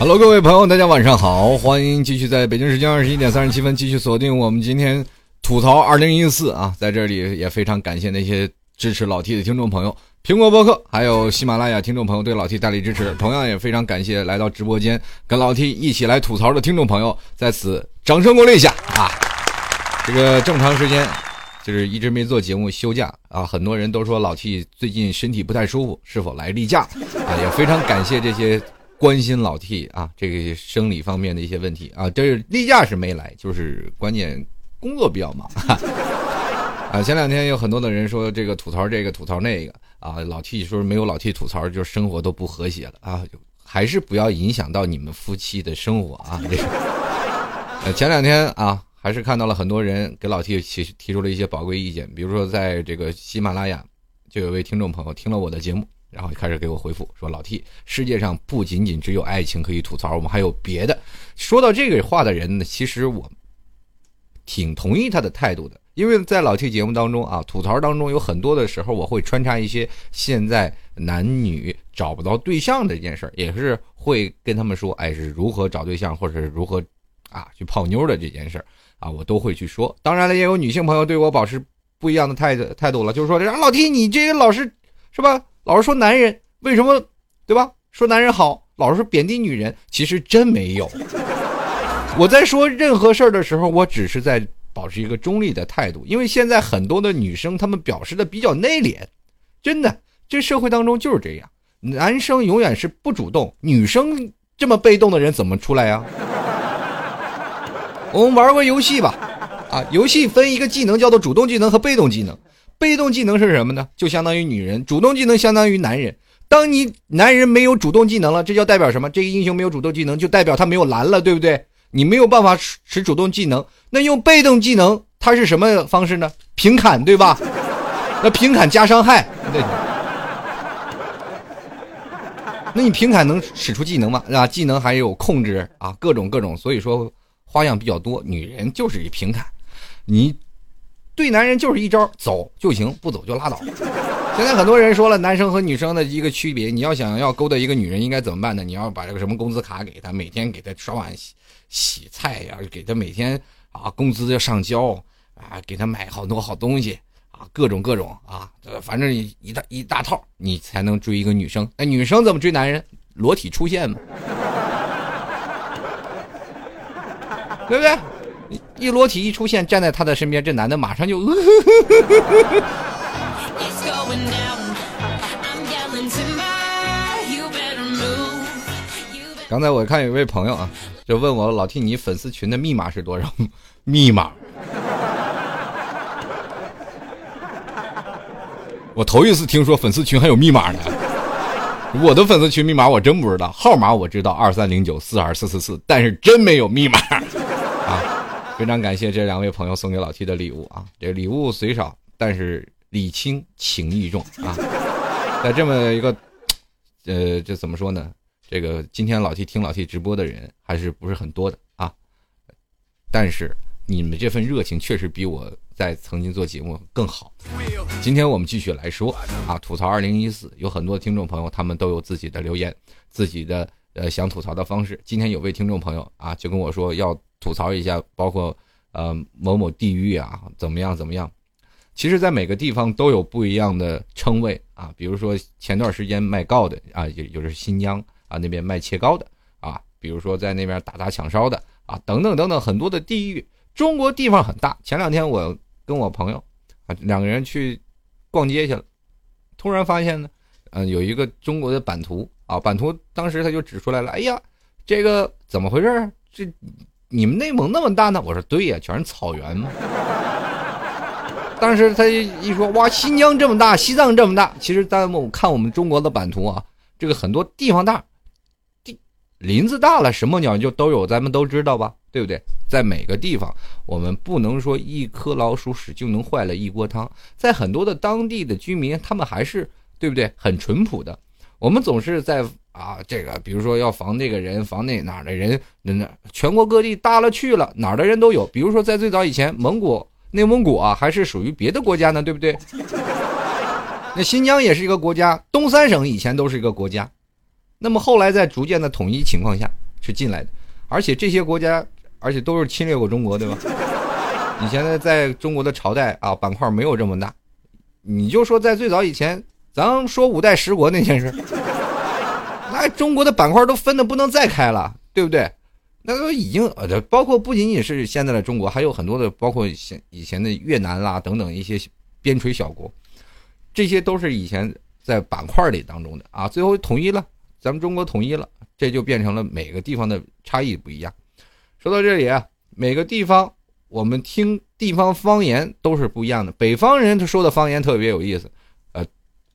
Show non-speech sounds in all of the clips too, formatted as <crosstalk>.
Hello，各位朋友，大家晚上好，欢迎继续在北京时间二十一点三十七分继续锁定我们今天吐槽二零一四啊，在这里也非常感谢那些支持老 T 的听众朋友，苹果播客还有喜马拉雅听众朋友对老 T 大力支持，同样也非常感谢来到直播间跟老 T 一起来吐槽的听众朋友，在此掌声鼓励一下啊！这个这么长时间就是一直没做节目休假啊，很多人都说老 T 最近身体不太舒服，是否来例假啊？也非常感谢这些。关心老 T 啊，这个生理方面的一些问题啊，这是例假是没来，就是关键工作比较忙 <laughs> 啊。前两天有很多的人说这个吐槽这个吐槽那个啊，老 T 说没有老 T 吐槽，就生活都不和谐了啊，还是不要影响到你们夫妻的生活啊。这个，前两天啊，还是看到了很多人给老 T 提提出了一些宝贵意见，比如说在这个喜马拉雅，就有位听众朋友听了我的节目。然后开始给我回复说：“老 T，世界上不仅仅只有爱情可以吐槽，我们还有别的。”说到这个话的人呢，其实我挺同意他的态度的，因为在老 T 节目当中啊，吐槽当中有很多的时候，我会穿插一些现在男女找不到对象这件事儿，也是会跟他们说，哎，是如何找对象，或者是如何啊去泡妞的这件事儿啊，我都会去说。当然了，也有女性朋友对我保持不一样的态度态度了，就是说，老 T，你这个老是是吧？老是说男人为什么，对吧？说男人好，老是贬低女人，其实真没有。我在说任何事儿的时候，我只是在保持一个中立的态度，因为现在很多的女生她们表示的比较内敛，真的，这社会当中就是这样，男生永远是不主动，女生这么被动的人怎么出来呀？我们玩个游戏吧，啊，游戏分一个技能叫做主动技能和被动技能。被动技能是什么呢？就相当于女人，主动技能相当于男人。当你男人没有主动技能了，这叫代表什么？这个英雄没有主动技能，就代表他没有蓝了，对不对？你没有办法使主动技能，那用被动技能，它是什么方式呢？平砍，对吧？<laughs> 那平砍加伤害，对。那你平砍能使出技能吗？啊，技能还有控制啊，各种各种，所以说花样比较多。女人就是一平砍，你。对男人就是一招，走就行，不走就拉倒。现在很多人说了，男生和女生的一个区别，你要想要勾搭一个女人，应该怎么办呢？你要把这个什么工资卡给她，每天给她刷碗洗洗菜呀，给她每天啊工资要上交啊，给她买好多好东西啊，各种各种啊，反正一大一大套，你才能追一个女生。那女生怎么追男人？裸体出现嘛，<laughs> 对不对？一裸体一出现，站在他的身边，这男的马上就。刚才我看有位朋友啊，就问我老替你粉丝群的密码是多少？密码？我头一次听说粉丝群还有密码呢。我的粉丝群密码我真不知道，号码我知道二三零九四二四四四，但是真没有密码啊。非常感谢这两位朋友送给老 T 的礼物啊！这礼物虽少，但是礼轻情意重啊！在这么一个，呃，这怎么说呢？这个今天老 T 听老 T 直播的人还是不是很多的啊？但是你们这份热情确实比我在曾经做节目更好。今天我们继续来说啊，吐槽二零一四，有很多听众朋友他们都有自己的留言，自己的呃想吐槽的方式。今天有位听众朋友啊，就跟我说要。吐槽一下，包括呃某某地域啊，怎么样怎么样？其实，在每个地方都有不一样的称谓啊。比如说前段时间卖糕的啊，也就是新疆啊那边卖切糕的啊。比如说在那边打砸抢烧的啊，等等等等，很多的地域。中国地方很大。前两天我跟我朋友啊两个人去逛街去了，突然发现呢，嗯，有一个中国的版图啊，版图当时他就指出来了，哎呀，这个怎么回事？这。你们内蒙那么大呢？我说对呀，全是草原嘛。当时他一说哇，新疆这么大，西藏这么大，其实咱们看我们中国的版图啊，这个很多地方大，地林子大了，什么鸟就都有，咱们都知道吧？对不对？在每个地方，我们不能说一颗老鼠屎就能坏了一锅汤。在很多的当地的居民，他们还是对不对？很淳朴的。我们总是在啊，这个比如说要防这个人，防那哪儿的人，那全国各地大了去了，哪儿的人都有。比如说在最早以前，蒙古、内蒙古啊，还是属于别的国家呢，对不对？<laughs> 那新疆也是一个国家，东三省以前都是一个国家。那么后来在逐渐的统一情况下是进来的，而且这些国家，而且都是侵略过中国，对吧？<laughs> 以前呢，在中国的朝代啊，板块没有这么大。你就说在最早以前，咱说五代十国那件事，<laughs> 那中国的板块都分的不能再开了，对不对？那都已经呃，包括不仅仅是现在的中国，还有很多的，包括现以前的越南啦等等一些边陲小国，这些都是以前在板块里当中的啊，最后统一了。咱们中国统一了，这就变成了每个地方的差异不一样。说到这里啊，每个地方我们听地方方言都是不一样的。北方人他说的方言特别有意思，呃，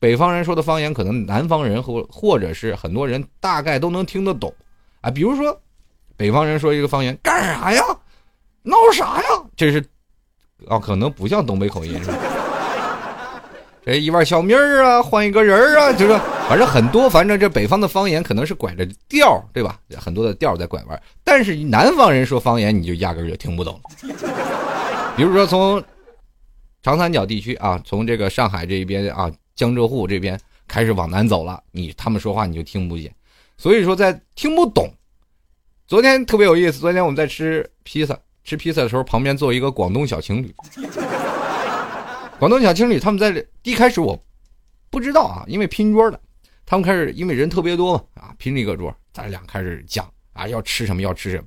北方人说的方言可能南方人或或者是很多人大概都能听得懂啊。比如说，北方人说一个方言，干啥呀？闹啥呀？这是啊，可能不像东北口音是吧？<laughs> 这一碗小米儿啊，换一个人儿啊，就是反正很多，反正这北方的方言可能是拐着调对吧？很多的调在拐弯。但是南方人说方言，你就压根就听不懂。<laughs> 比如说从长三角地区啊，从这个上海这一边啊，江浙沪这边开始往南走了，你他们说话你就听不见。所以说在听不懂。昨天特别有意思，昨天我们在吃披萨，吃披萨的时候，旁边坐一个广东小情侣。<laughs> 广东小情侣他们在一开始我不知道啊，因为拼桌的，他们开始因为人特别多嘛啊，拼了一个桌，咱俩开始讲啊要吃什么要吃什么，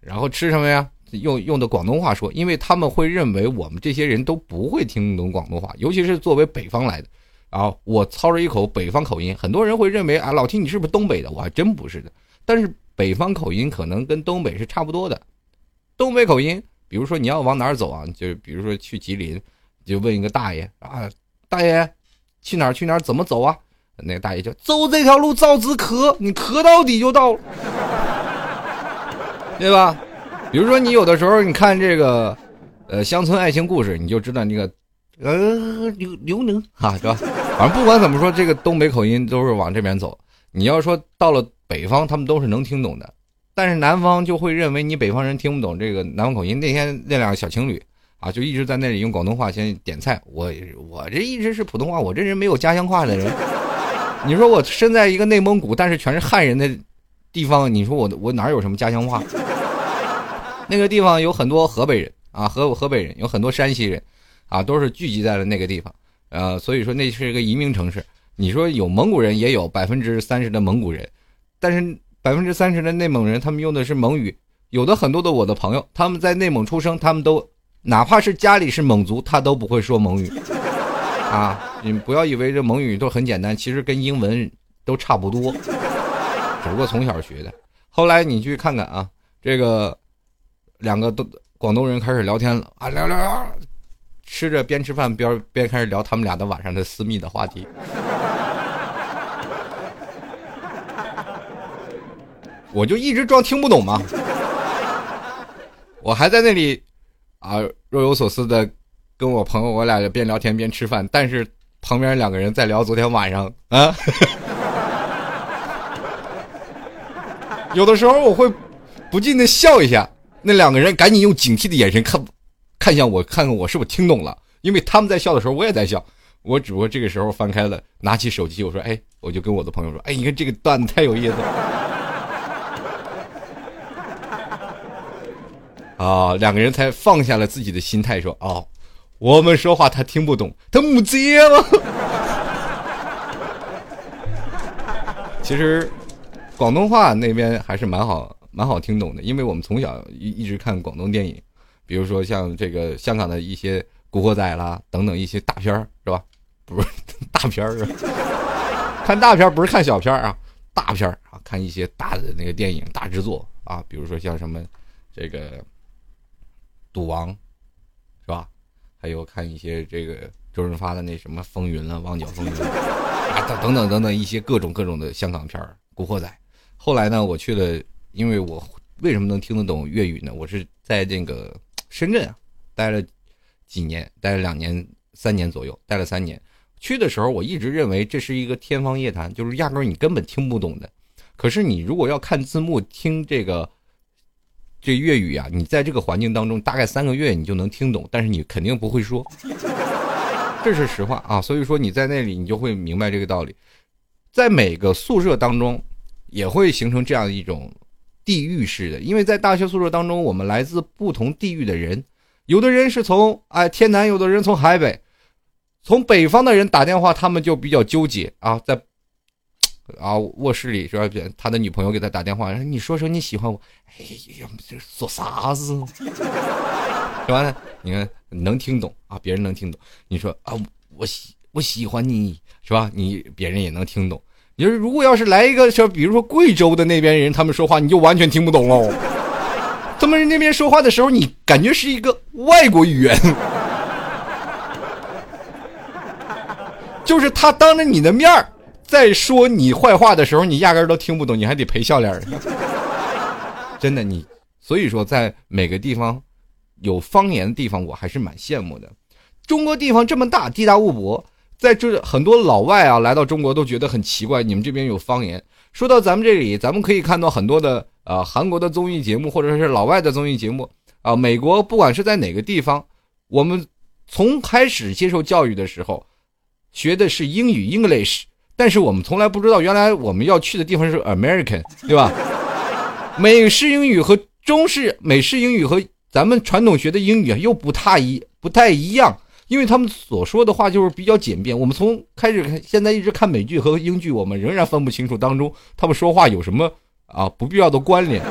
然后吃什么呀？用用的广东话说，因为他们会认为我们这些人都不会听懂广东话，尤其是作为北方来的，啊，我操着一口北方口音，很多人会认为啊，老提你是不是东北的？我还真不是的，但是北方口音可能跟东北是差不多的，东北口音，比如说你要往哪儿走啊？就比如说去吉林。就问一个大爷啊，大爷，去哪儿去哪儿怎么走啊？那个大爷就走这条路，照直磕，你磕到底就到了，<laughs> 对吧？比如说你有的时候你看这个，呃，乡村爱情故事，你就知道那个，呃，刘刘能哈，是吧？<laughs> 反正不管怎么说，这个东北口音都是往这边走。你要说到了北方，他们都是能听懂的，但是南方就会认为你北方人听不懂这个南方口音。那天那两个小情侣。啊，就一直在那里用广东话先点菜。我我这一直是普通话，我这人没有家乡话的人。你说我身在一个内蒙古，但是全是汉人的地方，你说我我哪有什么家乡话？那个地方有很多河北人啊，河河北人有很多山西人，啊，都是聚集在了那个地方。呃，所以说那是一个移民城市。你说有蒙古人，也有百分之三十的蒙古人，但是百分之三十的内蒙人，他们用的是蒙语。有的很多的我的朋友，他们在内蒙出生，他们都。哪怕是家里是蒙族，他都不会说蒙语，啊！你不要以为这蒙语都很简单，其实跟英文都差不多，只不过从小学的。后来你去看看啊，这个两个都广东人开始聊天了啊，聊聊，吃着边吃饭边边开始聊他们俩的晚上的私密的话题。<laughs> 我就一直装听不懂嘛，我还在那里。啊，若有所思的跟我朋友，我俩边聊天边吃饭，但是旁边两个人在聊昨天晚上啊。有的时候我会不禁的笑一下，那两个人赶紧用警惕的眼神看看向我，看看我是不是听懂了，因为他们在笑的时候我也在笑，我只不过这个时候翻开了，拿起手机，我说，哎，我就跟我的朋友说，哎，你看这个段子太有意思了。啊，两个人才放下了自己的心态，说：“哦，我们说话他听不懂，他母接了。<laughs> ”其实，广东话那边还是蛮好，蛮好听懂的，因为我们从小一一直看广东电影，比如说像这个香港的一些《古惑仔》啦等等一些大片儿，是吧？不是 <laughs> 大片儿啊，看大片不是看小片啊，大片啊，看一些大的那个电影大制作啊，比如说像什么这个。赌王，是吧？还有看一些这个周润发的那什么《风云》了，《旺角风云》<laughs> 啊，等等等等一些各种各种的香港片儿，《古惑仔》。后来呢，我去了，因为我为什么能听得懂粤语呢？我是在这个深圳啊待了几年，待了两年、三年左右，待了三年。去的时候，我一直认为这是一个天方夜谭，就是压根儿你根本听不懂的。可是你如果要看字幕听这个这粤语啊，你在这个环境当中大概三个月你就能听懂，但是你肯定不会说，<laughs> 这是实话啊。所以说你在那里你就会明白这个道理。在每个宿舍当中也会形成这样一种地域式的，因为在大学宿舍当中，我们来自不同地域的人，有的人是从哎天南，有的人从海北。从北方的人打电话，他们就比较纠结啊，在啊卧室里是吧？他的女朋友给他打电话，：“你说说你喜欢我。”哎呀，这说啥子？是吧？你看能听懂啊，别人能听懂。你说啊，我喜我喜欢你，是吧？你别人也能听懂。你说如果要是来一个说，比如说贵州的那边人，他们说话你就完全听不懂喽。他们那边说话的时候，你感觉是一个外国语言。就是他当着你的面儿在说你坏话的时候，你压根儿都听不懂，你还得赔笑脸真的，你所以说，在每个地方有方言的地方，我还是蛮羡慕的。中国地方这么大，地大物博，在这很多老外啊来到中国都觉得很奇怪，你们这边有方言。说到咱们这里，咱们可以看到很多的呃韩国的综艺节目，或者是老外的综艺节目啊。美国不管是在哪个地方，我们从开始接受教育的时候。学的是英语 English，但是我们从来不知道，原来我们要去的地方是 American，对吧？<laughs> 美式英语和中式美式英语和咱们传统学的英语又不太一不太一样，因为他们所说的话就是比较简便。我们从开始看，现在一直看美剧和英剧，我们仍然分不清楚当中他们说话有什么啊不必要的关联。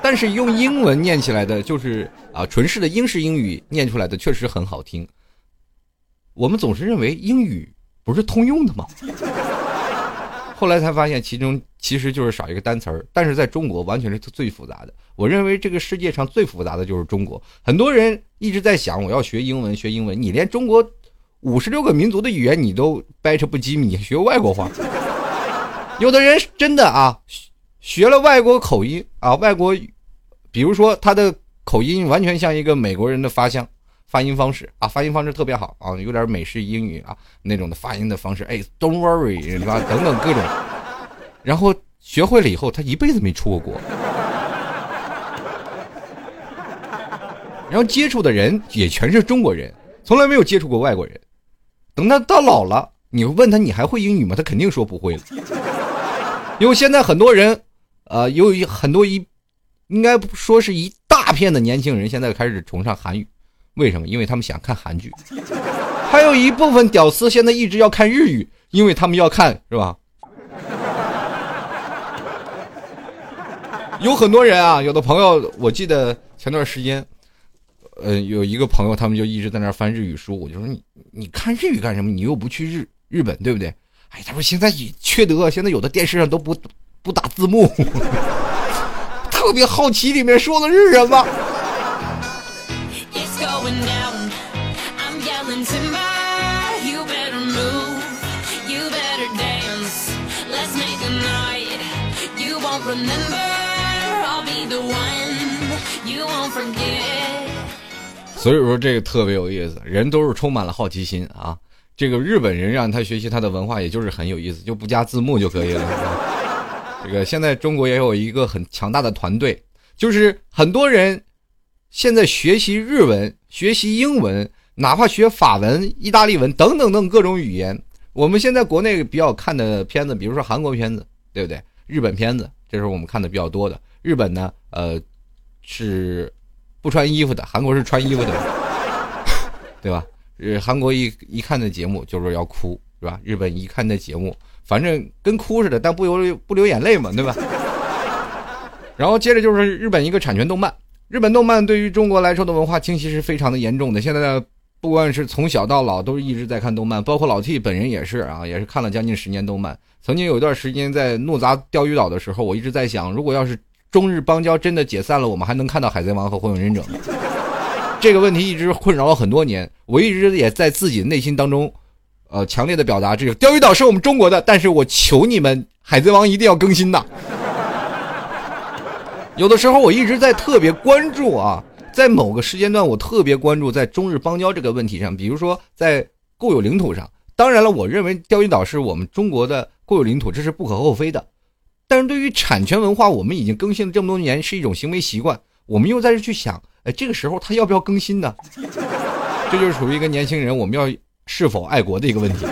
但是用英文念起来的，就是啊纯式的英式英语念出来的，确实很好听。我们总是认为英语不是通用的吗？后来才发现，其中其实就是少一个单词儿。但是在中国，完全是最复杂的。我认为这个世界上最复杂的就是中国。很多人一直在想，我要学英文，学英文。你连中国五十六个民族的语言你都掰扯不精，你学外国话？有的人真的啊，学了外国口音啊，外国，比如说他的口音完全像一个美国人的发香。发音方式啊，发音方式特别好啊，有点美式英语啊那种的发音的方式。哎，Don't worry，是吧？等等各种，然后学会了以后，他一辈子没出过国，然后接触的人也全是中国人，从来没有接触过外国人。等他到老了，你问他你还会英语吗？他肯定说不会了，因为现在很多人，呃，有很多一，应该说是一大片的年轻人现在开始崇尚韩语。为什么？因为他们想看韩剧，<laughs> 还有一部分屌丝现在一直要看日语，因为他们要看，是吧？<laughs> 有很多人啊，有的朋友，我记得前段时间，呃，有一个朋友，他们就一直在那翻日语书，我就说你你看日语干什么？你又不去日日本，对不对？哎，他说现在缺德，现在有的电视上都不不打字幕，<laughs> 特别好奇里面说的是什么。所以说这个特别有意思，人都是充满了好奇心啊。这个日本人让他学习他的文化，也就是很有意思，就不加字幕就可以了。这个现在中国也有一个很强大的团队，就是很多人现在学习日文、学习英文，哪怕学法文、意大利文等等等各种语言。我们现在国内比较看的片子，比如说韩国片子，对不对？日本片子。这是我们看的比较多的。日本呢，呃，是不穿衣服的；韩国是穿衣服的，对吧？呃，韩国一一看那节目就是要哭，是吧？日本一看那节目，反正跟哭似的，但不流不流眼泪嘛，对吧？然后接着就是日本一个产权动漫，日本动漫对于中国来说的文化侵袭是非常的严重的。现在。不管是从小到老，都是一直在看动漫，包括老 T 本人也是啊，也是看了将近十年动漫。曾经有一段时间在怒砸钓鱼岛的时候，我一直在想，如果要是中日邦交真的解散了，我们还能看到海贼王和火影忍者吗？<laughs> 这个问题一直困扰了很多年，我一直也在自己内心当中，呃，强烈的表达，这个钓鱼岛是我们中国的，但是我求你们海贼王一定要更新的。<laughs> 有的时候我一直在特别关注啊，在某个时间段我特别关注在中日邦交这个问题上，比如说在固有领土上。当然了，我认为钓鱼岛是我们中国的固有领土，这是不可厚非的。但是对于产权文化，我们已经更新了这么多年，是一种行为习惯。我们又在这去想，哎，这个时候他要不要更新呢？<laughs> 这就是属于一个年轻人，我们要是否爱国的一个问题。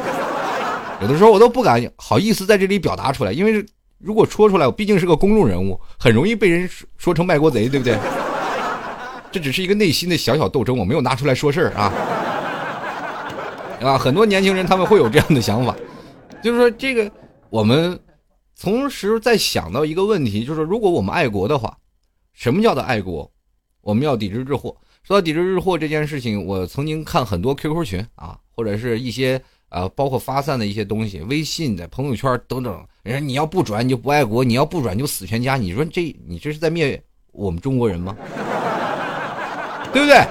有的时候我都不敢好意思在这里表达出来，因为。如果说出来，我毕竟是个公众人物，很容易被人说成卖国贼，对不对？<laughs> 这只是一个内心的小小斗争，我没有拿出来说事儿啊。啊，很多年轻人他们会有这样的想法，就是说这个我们同时在想到一个问题，就是如果我们爱国的话，什么叫做爱国？我们要抵制日货。说到抵制日货这件事情，我曾经看很多 QQ 群啊，或者是一些。啊，包括发散的一些东西，微信的朋友圈等等。人家你要不转你就不爱国，你要不转就死全家。你说这你这是在灭我们中国人吗？<laughs> 对不对？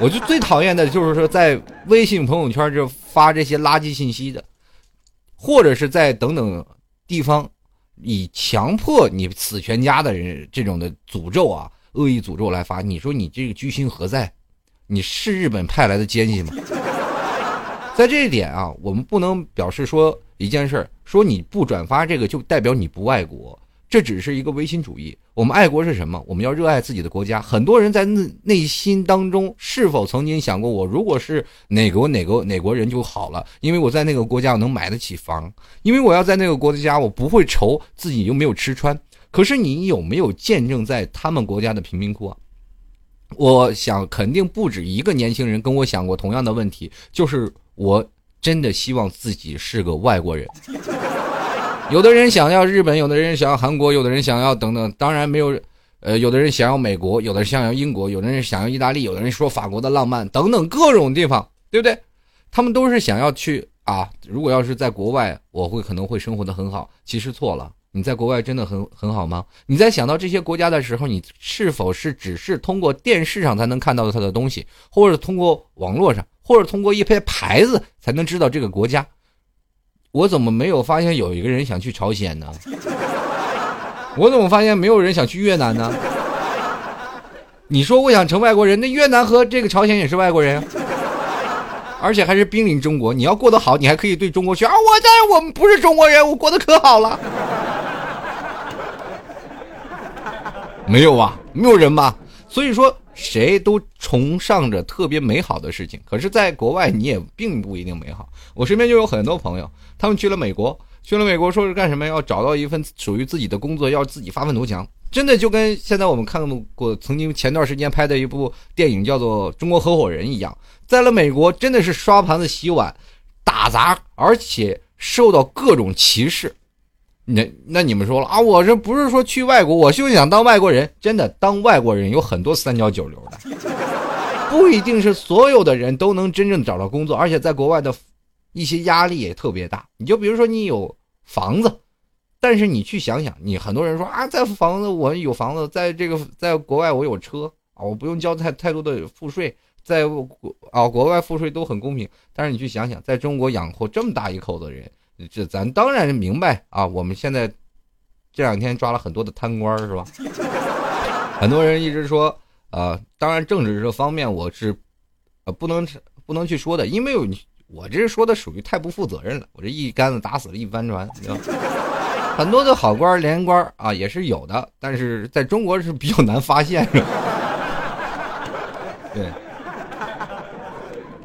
我就最讨厌的就是说在微信朋友圈就发这些垃圾信息的，或者是在等等地方以强迫你死全家的人这种的诅咒啊，恶意诅咒来发。你说你这个居心何在？你是日本派来的奸细吗？<laughs> 在这一点啊，我们不能表示说一件事儿，说你不转发这个就代表你不爱国，这只是一个唯心主义。我们爱国是什么？我们要热爱自己的国家。很多人在内内心当中是否曾经想过，我如果是哪国哪个哪国人就好了，因为我在那个国家我能买得起房，因为我要在那个国家我不会愁自己又没有吃穿。可是你有没有见证在他们国家的贫民窟啊？我想肯定不止一个年轻人跟我想过同样的问题，就是。我真的希望自己是个外国人。有的人想要日本，有的人想要韩国，有的人想要等等。当然没有，呃，有的人想要美国，有的人想要英国，有的人想要意大利，有的人说法国的浪漫等等各种地方，对不对？他们都是想要去啊。如果要是在国外，我会可能会生活的很好。其实错了。你在国外真的很很好吗？你在想到这些国家的时候，你是否是只是通过电视上才能看到它的东西，或者通过网络上，或者通过一些牌子才能知道这个国家？我怎么没有发现有一个人想去朝鲜呢？<laughs> 我怎么发现没有人想去越南呢？你说我想成外国人，那越南和这个朝鲜也是外国人，而且还是濒临中国。你要过得好，你还可以对中国去啊！我在我们不是中国人，我过得可好了。没有啊，没有人吧？所以说，谁都崇尚着特别美好的事情。可是，在国外，你也并不一定美好。我身边就有很多朋友，他们去了美国，去了美国，说是干什么？要找到一份属于自己的工作，要自己发愤图强。真的就跟现在我们看过曾经前段时间拍的一部电影叫做《中国合伙人》一样，在了美国，真的是刷盘子、洗碗、打杂，而且受到各种歧视。那那你们说了啊？我这不是说去外国，我就想当外国人。真的，当外国人有很多三教九流的，不一定是所有的人都能真正找到工作。而且在国外的一些压力也特别大。你就比如说你有房子，但是你去想想，你很多人说啊，在房子我有房子，在这个在国外我有车啊，我不用交太太多的赋税，在国啊国外赋税都很公平。但是你去想想，在中国养活这么大一口子人。这咱当然明白啊！我们现在这两天抓了很多的贪官，是吧？<laughs> 很多人一直说，呃，当然政治这方面我是呃不能不能去说的，因为我这说的属于太不负责任了。我这一竿子打死了一帆船，<laughs> 很多的好官连官啊也是有的，但是在中国是比较难发现。<laughs> 对。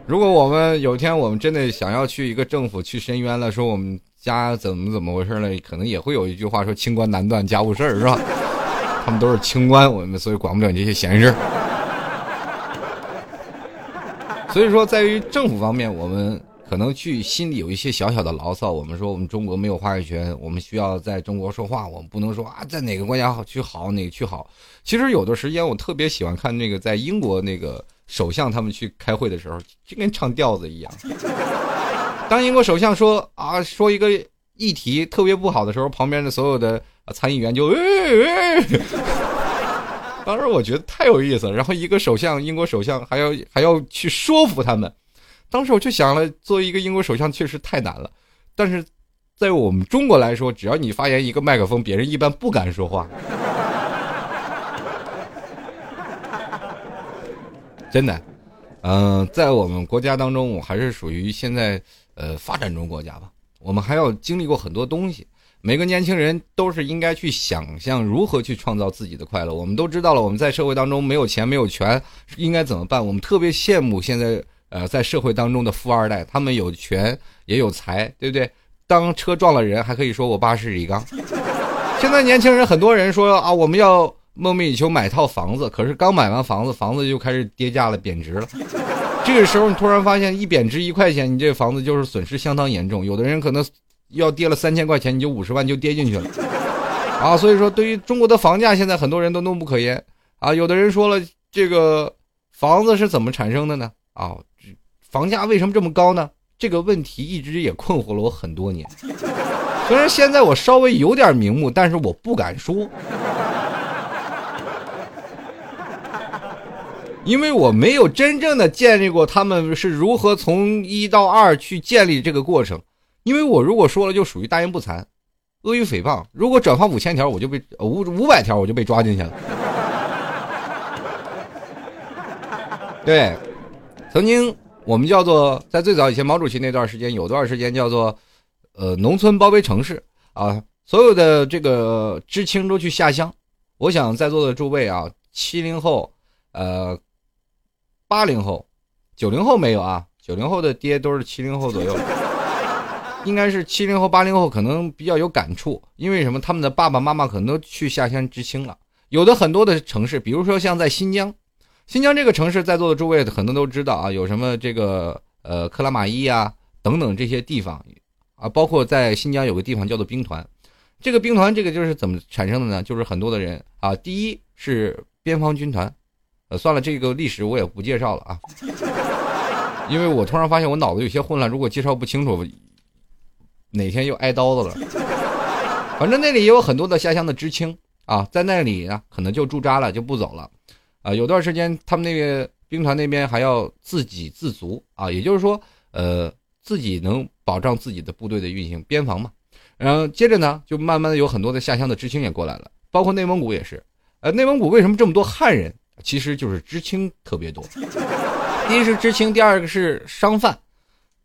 如果我们有一天我们真的想要去一个政府去申冤了，说我们家怎么怎么回事了，可能也会有一句话说“清官难断家务事儿”，是吧？<laughs> 他们都是清官，我们所以管不了这些闲事。所以说，在于政府方面，我们可能去心里有一些小小的牢骚。我们说我们中国没有话语权，我们需要在中国说话，我们不能说啊，在哪个国家好去好，哪个去好。其实有的时间，我特别喜欢看那个在英国那个。首相他们去开会的时候，就跟唱调子一样。<laughs> 当英国首相说啊说一个议题特别不好的时候，旁边的所有的参议员就，<laughs> 当时我觉得太有意思了。然后一个首相，英国首相还要还要去说服他们。当时我就想了，作为一个英国首相确实太难了。但是在我们中国来说，只要你发言一个麦克风，别人一般不敢说话。<laughs> 真的，嗯，在我们国家当中，我还是属于现在呃发展中国家吧。我们还要经历过很多东西。每个年轻人都是应该去想象如何去创造自己的快乐。我们都知道了，我们在社会当中没有钱没有权，应该怎么办？我们特别羡慕现在呃在社会当中的富二代，他们有权也有财，对不对？当车撞了人，还可以说我爸是李刚。<laughs> 现在年轻人很多人说啊，我们要梦寐以求买套房子，可是刚买完房子，房子就开始跌价了，贬值了。<laughs> 这个时候你突然发现一贬值一块钱，你这房子就是损失相当严重。有的人可能。要跌了三千块钱，你就五十万就跌进去了，<laughs> 啊！所以说，对于中国的房价，现在很多人都怒不可言啊。有的人说了，这个房子是怎么产生的呢？啊，房价为什么这么高呢？这个问题一直也困惑了我很多年。虽然现在我稍微有点名目，但是我不敢说，因为我没有真正的建立过他们是如何从一到二去建立这个过程。因为我如果说了，就属于大言不惭、阿谀诽谤。如果转发五千条，我就被五五百条，我就被抓进去了。<laughs> 对，曾经我们叫做在最早以前，毛主席那段时间，有段时间叫做呃农村包围城市啊，所有的这个知青都去下乡。我想在座的诸位啊，七零后、呃八零后、九零后没有啊，九零后的爹都是七零后左右。应该是七零后、八零后可能比较有感触，因为什么？他们的爸爸妈妈可能都去下乡知青了。有的很多的城市，比如说像在新疆，新疆这个城市，在座的诸位很多都知道啊，有什么这个呃克拉玛依啊等等这些地方啊，包括在新疆有个地方叫做兵团。这个兵团这个就是怎么产生的呢？就是很多的人啊，第一是边防军团，呃，算了，这个历史我也不介绍了啊，因为我突然发现我脑子有些混乱，如果介绍不清楚。哪天又挨刀子了？反正那里也有很多的下乡的知青啊，在那里呢，可能就驻扎了，就不走了。啊，有段时间他们那个兵团那边还要自给自足啊，也就是说，呃，自己能保障自己的部队的运行，边防嘛。然后接着呢，就慢慢的有很多的下乡的知青也过来了，包括内蒙古也是。呃，内蒙古为什么这么多汉人？其实就是知青特别多。第一是知青，第二个是商贩。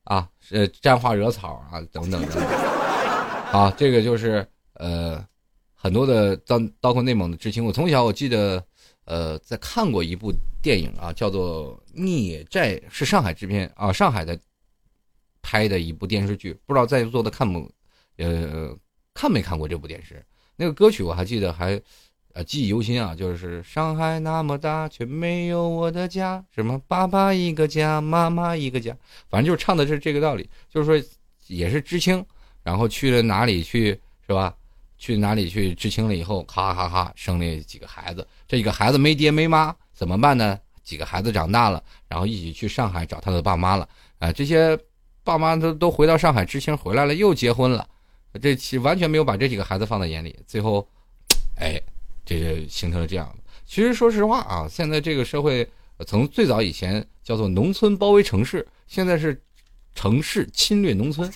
啊，呃，沾花惹草啊，等等等等，啊，这个就是呃，很多的当包括内蒙的知青。我从小我记得，呃，在看过一部电影啊，叫做《孽债》，是上海制片啊，上海的拍的一部电视剧。不知道在座的看不，呃，看没看过这部电视？那个歌曲我还记得还。啊，记忆犹新啊！就是上海那么大，却没有我的家。什么爸爸一个家，妈妈一个家，反正就是唱的是这个道理。就是说，也是知青，然后去了哪里去，是吧？去哪里去知青了以后，咔咔咔生了几个孩子。这几个孩子没爹没妈，怎么办呢？几个孩子长大了，然后一起去上海找他的爸妈了。啊，这些爸妈都都回到上海，知青回来了，又结婚了。这其完全没有把这几个孩子放在眼里。最后，哎。这个形成了这样。其实说实话啊，现在这个社会从最早以前叫做农村包围城市，现在是城市侵略农村。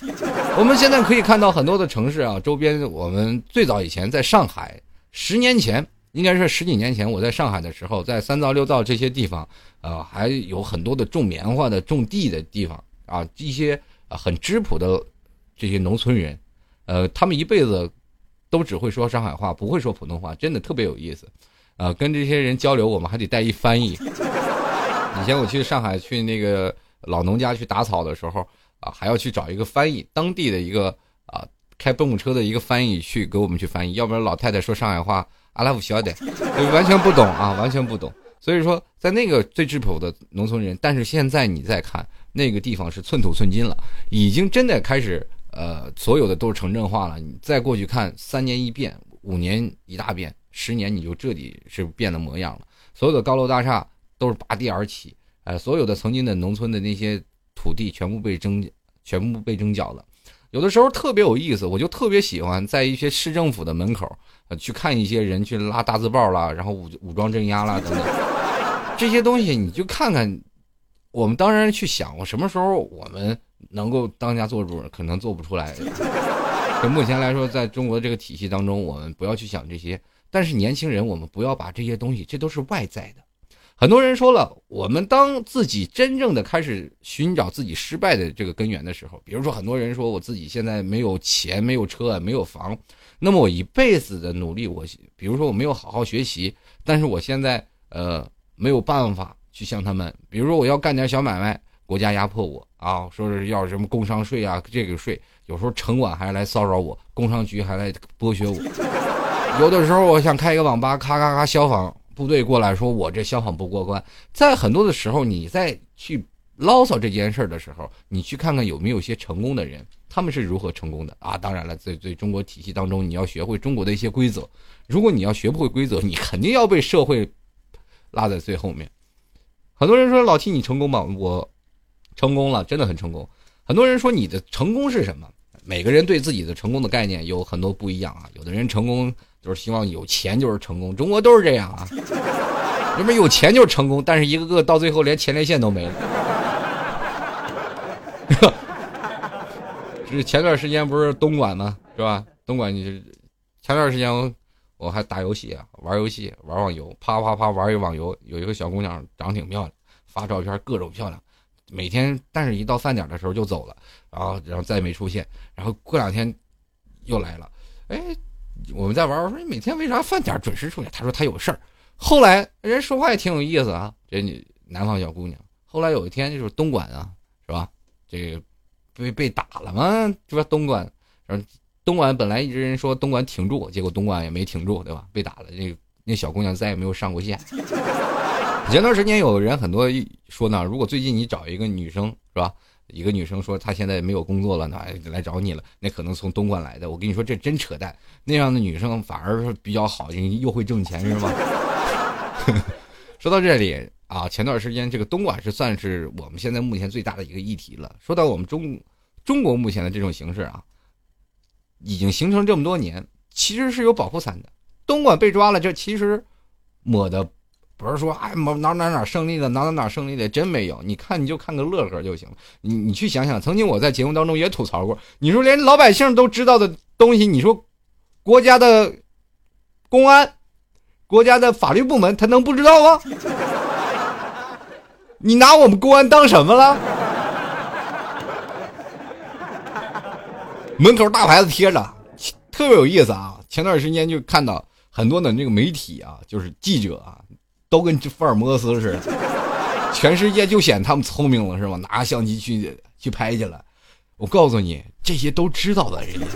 我们现在可以看到很多的城市啊，周边我们最早以前在上海，十年前应该是十几年前，我在上海的时候，在三灶六灶这些地方，呃，还有很多的种棉花的、种地的地方啊，一些很质朴的这些农村人，呃，他们一辈子。都只会说上海话，不会说普通话，真的特别有意思，啊，跟这些人交流，我们还得带一翻译。<laughs> 以前我去上海去那个老农家去打草的时候，啊，还要去找一个翻译，当地的一个啊开蹦蹦车的一个翻译去给我们去翻译，要不然老太太说上海话，阿拉不晓得，<laughs> 完全不懂啊，完全不懂。所以说，在那个最质朴的农村人，但是现在你再看那个地方是寸土寸金了，已经真的开始。呃，所有的都是城镇化了。你再过去看，三年一变，五年一大变，十年你就彻底是变了模样了。所有的高楼大厦都是拔地而起，呃，所有的曾经的农村的那些土地全部被征，全部被征缴了。有的时候特别有意思，我就特别喜欢在一些市政府的门口，呃，去看一些人去拉大字报啦，然后武武装镇压啦等等这些东西，你就看看。我们当然去想，我什么时候我们。能够当家做主，可能做不出来。就目前来说，在中国这个体系当中，我们不要去想这些。但是年轻人，我们不要把这些东西，这都是外在的。很多人说了，我们当自己真正的开始寻找自己失败的这个根源的时候，比如说很多人说我自己现在没有钱、没有车、没有房，那么我一辈子的努力，我比如说我没有好好学习，但是我现在呃没有办法去向他们，比如说我要干点小买卖，国家压迫我啊，说是要什么工商税啊，这个税，有时候城管还来骚扰我，工商局还来剥削我，有的时候我想开一个网吧，咔咔咔消防。部队过来说：“我这消防不过关。”在很多的时候，你在去唠叨这件事儿的时候，你去看看有没有些成功的人，他们是如何成功的啊？当然了，在在中国体系当中，你要学会中国的一些规则。如果你要学不会规则，你肯定要被社会拉在最后面。很多人说：“老七你成功吗？”我成功了，真的很成功。很多人说：“你的成功是什么？”每个人对自己的成功的概念有很多不一样啊。有的人成功。就是希望有钱就是成功，中国都是这样啊。人们有钱就是成功，但是一个个到最后连前列腺都没了。<laughs> 是前段时间不是东莞吗？是吧？东莞你前段时间我还打游戏啊，玩游戏玩网游，啪啪啪玩一网游，有一个小姑娘长挺漂亮，发照片各种漂亮，每天但是一到饭点的时候就走了，然后然后再没出现，然后过两天又来了，哎。我们在玩，我说你每天为啥饭点准时出现？他说他有事儿。后来人说话也挺有意思啊，这女南方小姑娘。后来有一天就是东莞啊，是吧？这个被被打了嘛，是吧？东莞，然后东莞本来一直人说东莞挺住，结果东莞也没挺住，对吧？被打了，那那小姑娘再也没有上过线。前段时间有人很多说呢，如果最近你找一个女生，是吧？一个女生说她现在没有工作了，那来找你了，那可能从东莞来的。我跟你说，这真扯淡。那样的女生反而是比较好，又会挣钱，是吗？说到这里啊，前段时间这个东莞是算是我们现在目前最大的一个议题了。说到我们中中国目前的这种形势啊，已经形成这么多年，其实是有保护伞的。东莞被抓了，这其实抹的。不是说哎哪哪哪胜利了哪哪哪胜利的真没有，你看你就看个乐呵就行了。你你去想想，曾经我在节目当中也吐槽过，你说连老百姓都知道的东西，你说国家的公安、国家的法律部门他能不知道吗？你拿我们公安当什么了？门口大牌子贴着，特别有意思啊！前段时间就看到很多的那个媒体啊，就是记者啊。都跟这福尔摩斯似的，全世界就显他们聪明了，是吗？拿相机去去拍去了。我告诉你，这些都知道的人家。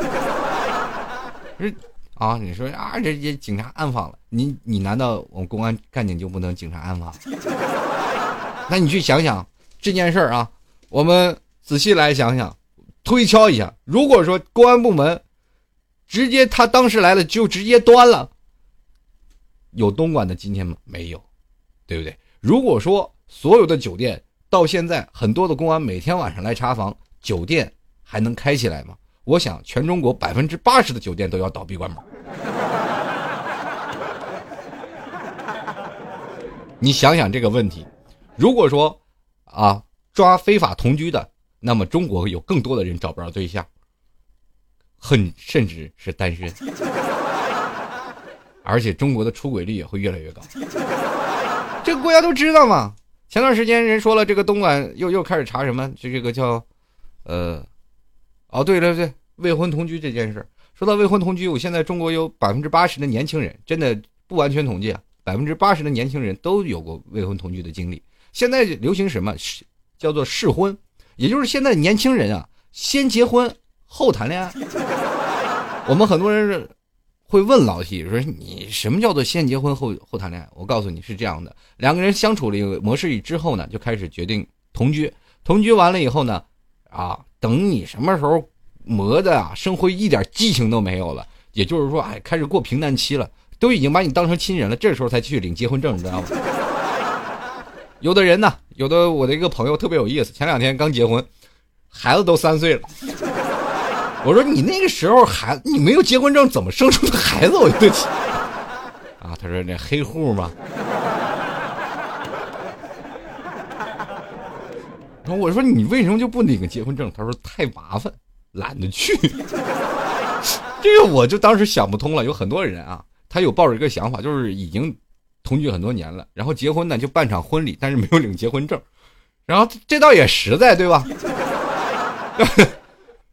<laughs> 啊，你说啊，这些警察暗访了，你你难道我们公安干警就不能警察暗访？<laughs> 那你去想想这件事儿啊，我们仔细来想想，推敲一下，如果说公安部门直接他当时来了就直接端了，有东莞的今天吗？没有。对不对？如果说所有的酒店到现在很多的公安每天晚上来查房，酒店还能开起来吗？我想全中国百分之八十的酒店都要倒闭关门。<laughs> 你想想这个问题，如果说啊抓非法同居的，那么中国有更多的人找不着对象，很甚至是单身，<laughs> 而且中国的出轨率也会越来越高。这个国家都知道嘛？前段时间人说了，这个东莞又又开始查什么？就这个叫，呃，哦，对对对，未婚同居这件事。说到未婚同居，我现在中国有百分之八十的年轻人，真的不完全统计啊，百分之八十的年轻人都有过未婚同居的经历。现在流行什么？是叫做试婚，也就是现在年轻人啊，先结婚后谈恋爱。我们很多人。会问老 T 说：“你什么叫做先结婚后后谈恋爱？”我告诉你是这样的：两个人相处了一个模式之后呢，就开始决定同居。同居完了以后呢，啊，等你什么时候磨的啊，生活一点激情都没有了，也就是说，哎，开始过平淡期了，都已经把你当成亲人了，这时候才去领结婚证，你知道吗？<laughs> 有的人呢，有的我的一个朋友特别有意思，前两天刚结婚，孩子都三岁了。我说你那个时候孩你没有结婚证，怎么生出的孩子？我就 <laughs> 啊！他说那黑户嘛。然后我说你为什么就不领个结婚证？他说太麻烦，懒得去。<laughs> 这个我就当时想不通了。有很多人啊，他有抱着一个想法，就是已经同居很多年了，然后结婚呢就办场婚礼，但是没有领结婚证，然后这倒也实在，对吧？<laughs>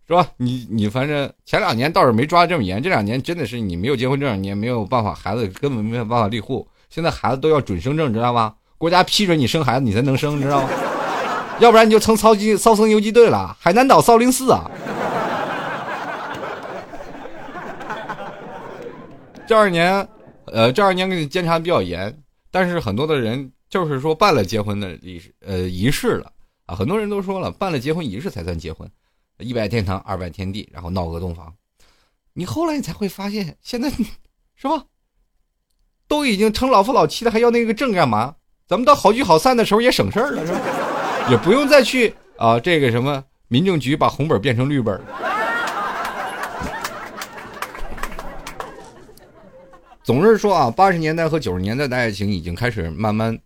是吧？你你反正前两年倒是没抓这么严，这两年真的是你没有结婚证，你也没有办法，孩子根本没有办法立户。现在孩子都要准生证，知道吧？国家批准你生孩子，你才能生，知道吗？要不然你就成操机骚僧游击队了，海南岛少林寺啊。这二年，呃，这二年给你监察比较严，但是很多的人就是说办了结婚的仪式，呃，仪式了啊，很多人都说了，办了结婚仪式才算结婚。一拜天堂，二拜天地，然后闹个洞房，你后来你才会发现，现在是吧？都已经成老夫老妻了，还要那个证干嘛？咱们到好聚好散的时候也省事儿了，是吧？也不用再去啊，这个什么民政局把红本变成绿本。总是说啊，八十年代和九十年代的爱情已经开始慢慢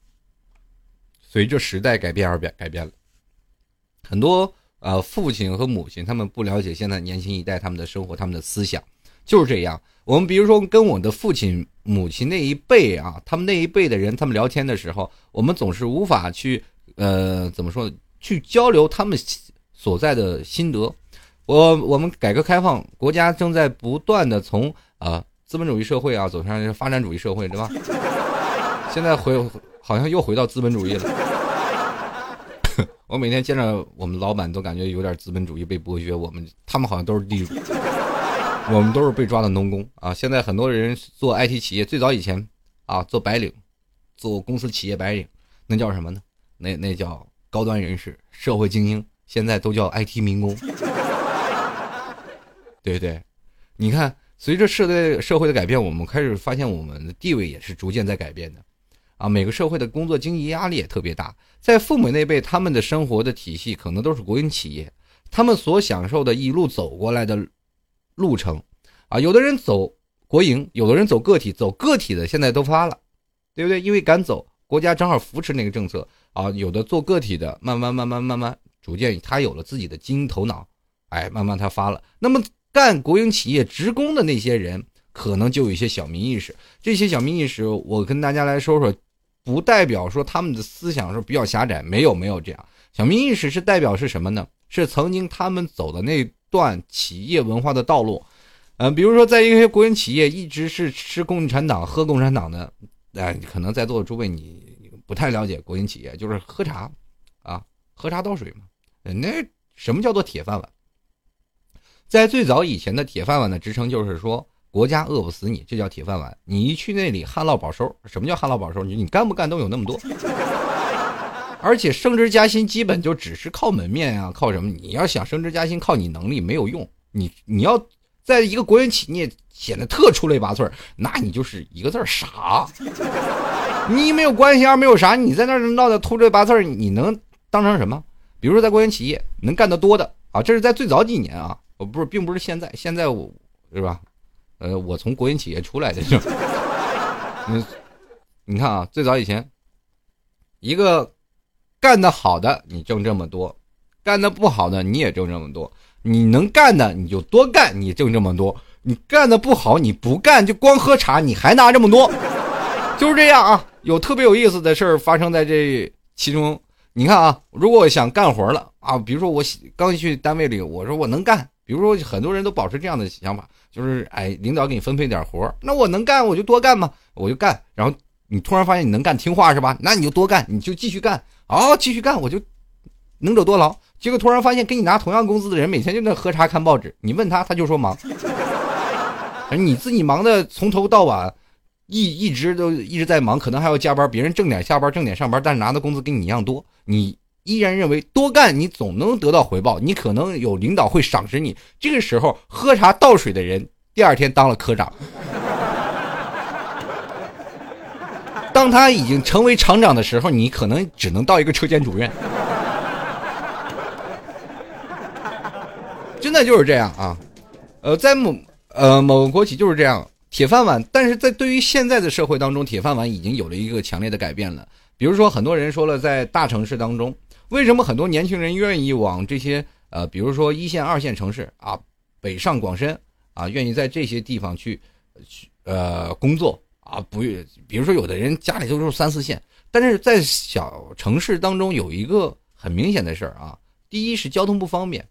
随着时代改变而变改变了，很多。呃，父亲和母亲他们不了解现在年轻一代他们的生活，他们的思想就是这样。我们比如说跟我的父亲、母亲那一辈啊，他们那一辈的人，他们聊天的时候，我们总是无法去呃怎么说呢去交流他们所在的心得。我我们改革开放，国家正在不断的从啊资本主义社会啊走向发展主义社会，对吧？<laughs> 现在回好像又回到资本主义了。我每天见着我们老板，都感觉有点资本主义被剥削。我们他们好像都是地主，<laughs> 我们都是被抓的农工啊！现在很多人做 IT 企业，最早以前啊做白领，做公司企业白领，那叫什么呢？那那叫高端人士、社会精英。现在都叫 IT 民工，<laughs> 对不对？你看，随着社会社会的改变，我们开始发现我们的地位也是逐渐在改变的。啊，每个社会的工作经济压力也特别大。在父母那辈，他们的生活的体系可能都是国营企业，他们所享受的一路走过来的路程，啊，有的人走国营，有的人走个体，走个体的现在都发了，对不对？因为赶走，国家正好扶持那个政策啊。有的做个体的，慢慢慢慢慢慢，逐渐他有了自己的经营头脑，哎，慢慢他发了。那么干国营企业职工的那些人，可能就有一些小民意识。这些小民意识，我跟大家来说说。不代表说他们的思想是比较狭窄，没有没有这样。小民意识是代表是什么呢？是曾经他们走的那段企业文化的道路。嗯，比如说在一些国营企业一直是吃共产党、喝共产党的，哎，可能在座的诸位你不太了解国营企业，就是喝茶，啊，喝茶倒水嘛。那什么叫做铁饭碗？在最早以前的铁饭碗的职称就是说。国家饿不死你，这叫铁饭碗。你一去那里旱涝保收，什么叫旱涝保收？你你干不干都有那么多。<laughs> 而且升职加薪基本就只是靠门面啊，靠什么？你要想升职加薪，靠你能力没有用。你你要在一个国营企业显得特出类拔萃，那你就是一个字傻。你没有关系，二没有啥，你在那儿闹得出类拔萃，你能当成什么？比如说在国营企业能干得多的啊，这是在最早几年啊，我不是，并不是现在，现在我是吧？呃，我从国营企业出来的，就，嗯，你看啊，最早以前，一个干得好的你挣这么多，干得不好的你也挣这么多。你能干的你就多干，你挣这么多；你干的不好你不干就光喝茶，你还拿这么多，就是这样啊。有特别有意思的事儿发生在这其中。你看啊，如果我想干活了啊，比如说我刚去单位里，我说我能干，比如说很多人都保持这样的想法。就是哎，领导给你分配点活那我能干我就多干嘛，我就干。然后你突然发现你能干，听话是吧？那你就多干，你就继续干，哦，继续干，我就能者多劳。结果突然发现跟你拿同样工资的人每天就在喝茶看报纸，你问他他就说忙，你自己忙的从头到晚，一一直都一直在忙，可能还要加班，别人正点下班正点上班，但是拿的工资跟你一样多，你。依然认为多干你总能得到回报，你可能有领导会赏识你。这个时候喝茶倒水的人，第二天当了科长。<laughs> 当他已经成为厂长的时候，你可能只能到一个车间主任。<laughs> 真的就是这样啊，呃，在某呃某个国企就是这样，铁饭碗。但是在对于现在的社会当中，铁饭碗已经有了一个强烈的改变了。比如说，很多人说了，在大城市当中。为什么很多年轻人愿意往这些呃，比如说一线、二线城市啊，北上广深啊，愿意在这些地方去去呃工作啊，不，比如说有的人家里都是三四线，但是在小城市当中有一个很明显的事儿啊，第一是交通不方便，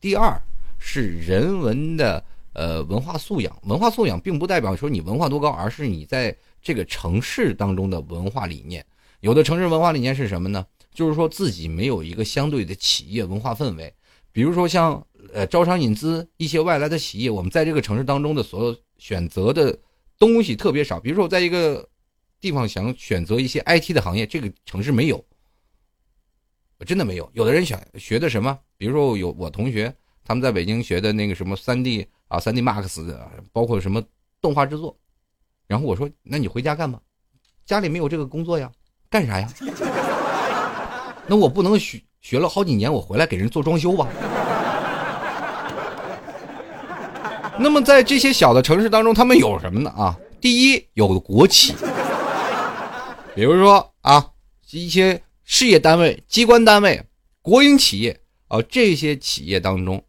第二是人文的呃文化素养，文化素养并不代表说你文化多高，而是你在这个城市当中的文化理念。有的城市文化理念是什么呢？就是说自己没有一个相对的企业文化氛围，比如说像呃招商引资一些外来的企业，我们在这个城市当中的所有选择的东西特别少。比如说我在一个地方想选择一些 IT 的行业，这个城市没有，我真的没有。有的人想学的什么，比如说有我同学他们在北京学的那个什么 3D 啊 3D Max，包括什么动画制作，然后我说那你回家干吧？家里没有这个工作呀。干啥呀？那我不能学学了好几年，我回来给人做装修吧？<laughs> 那么在这些小的城市当中，他们有什么呢？啊，第一有国企，比如说啊，一些事业单位、机关单位、国营企业啊，这些企业当中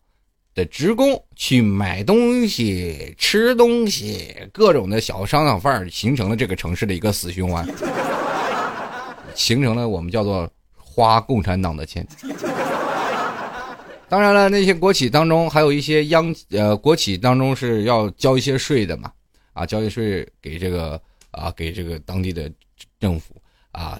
的职工去买东西、吃东西，各种的小商小贩形成了这个城市的一个死循环。形成了我们叫做花共产党的钱。当然了，那些国企当中还有一些央呃国企当中是要交一些税的嘛，啊，交一些税给这个啊给这个当地的政府啊，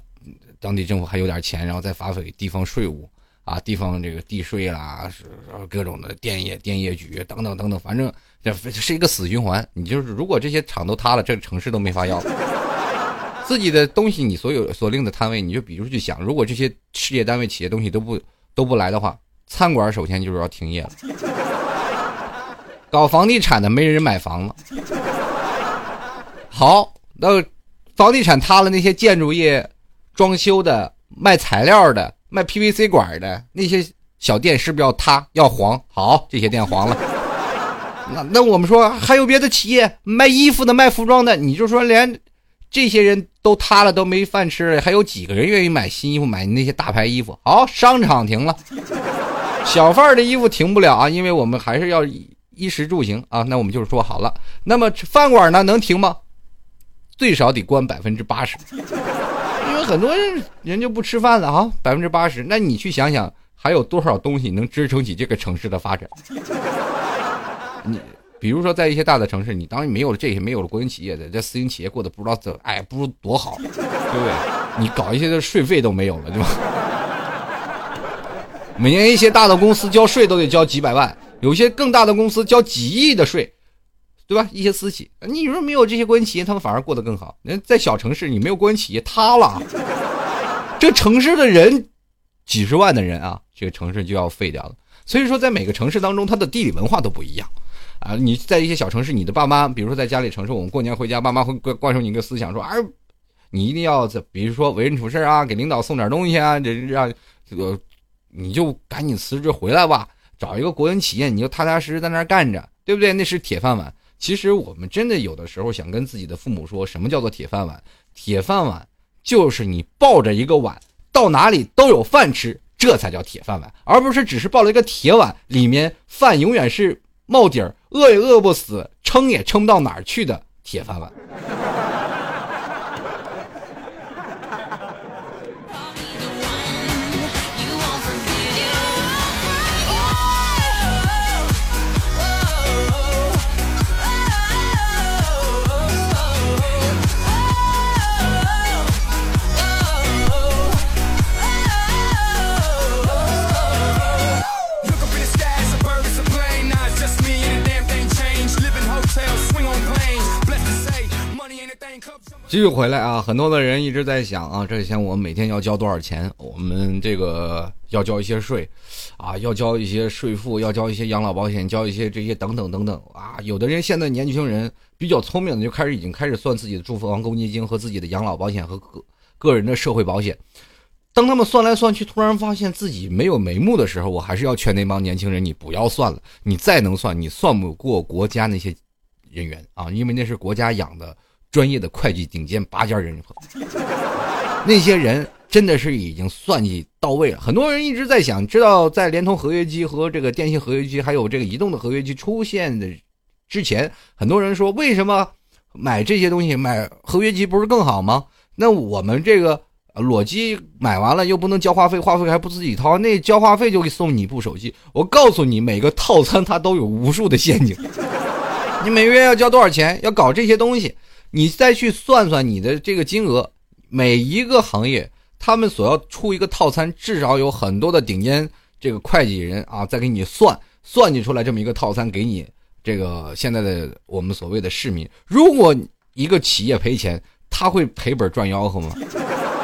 当地政府还有点钱，然后再发给地方税务啊，地方这个地税啦，是各种的电业电业局等等等等，反正这是一个死循环。你就是如果这些厂都塌了，这个城市都没法要。自己的东西，你所有所令的摊位，你就比如去想，如果这些事业单位、企业东西都不都不来的话，餐馆首先就是要停业了。<laughs> 搞房地产的没人买房了。好，那房地产塌了，那些建筑业、装修的、卖材料的、卖 PVC 管的那些小店是不是要塌、要黄？好，这些店黄了。那那我们说还有别的企业卖衣服的、卖服装的，你就说连。这些人都塌了，都没饭吃了，还有几个人愿意买新衣服，买那些大牌衣服？好，商场停了，<laughs> 小贩的衣服停不了啊，因为我们还是要衣食住行啊。那我们就是说好了，那么饭馆呢能停吗？最少得关百分之八十，因为很多人人就不吃饭了啊，百分之八十。那你去想想，还有多少东西能支撑起这个城市的发展？你。比如说，在一些大的城市，你当然没有了这些，没有了国营企业的，这私营企业过得不知道怎，哎，不如多好，对不对？你搞一些的税费都没有了，对吧？每年一些大的公司交税都得交几百万，有些更大的公司交几亿的税，对吧？一些私企，你说没有这些国营企业，他们反而过得更好。那在小城市，你没有国营企业，塌了，这城市的人，几十万的人啊，这个城市就要废掉了。所以说，在每个城市当中，它的地理文化都不一样。啊，你在一些小城市，你的爸妈，比如说在家里城市，我们过年回家，爸妈会灌灌输你一个思想，说，哎，你一定要在，比如说为人处事啊，给领导送点东西啊，这让这个，你就赶紧辞职回来吧，找一个国营企业，你就踏踏实实在那儿干着，对不对？那是铁饭碗。其实我们真的有的时候想跟自己的父母说，什么叫做铁饭碗？铁饭碗就是你抱着一个碗，到哪里都有饭吃，这才叫铁饭碗，而不是只是抱了一个铁碗，里面饭永远是。冒底儿，饿也饿不死，撑也撑不到哪儿去的铁饭碗。继续回来啊！很多的人一直在想啊，这些我们每天要交多少钱？我们这个要交一些税，啊，要交一些税负，要交一些养老保险，交一些这些等等等等啊！有的人现在年轻人比较聪明的，就开始已经开始算自己的住房公积金和自己的养老保险和个个人的社会保险。当他们算来算去，突然发现自己没有眉目的时候，我还是要劝那帮年轻人：你不要算了，你再能算，你算不过国家那些人员啊，因为那是国家养的。专业的会计顶尖拔尖人，那些人真的是已经算计到位了。很多人一直在想知道，在联通合约机和这个电信合约机，还有这个移动的合约机出现的之前很多人说，为什么买这些东西买合约机不是更好吗？那我们这个裸机买完了又不能交话费，话费还不自己掏，那交话费就给送你一部手机。我告诉你，每个套餐它都有无数的陷阱。你每个月要交多少钱？要搞这些东西，你再去算算你的这个金额。每一个行业，他们所要出一个套餐，至少有很多的顶尖这个会计人啊，在给你算算计出来这么一个套餐给你。这个现在的我们所谓的市民，如果一个企业赔钱。他会赔本赚吆喝吗？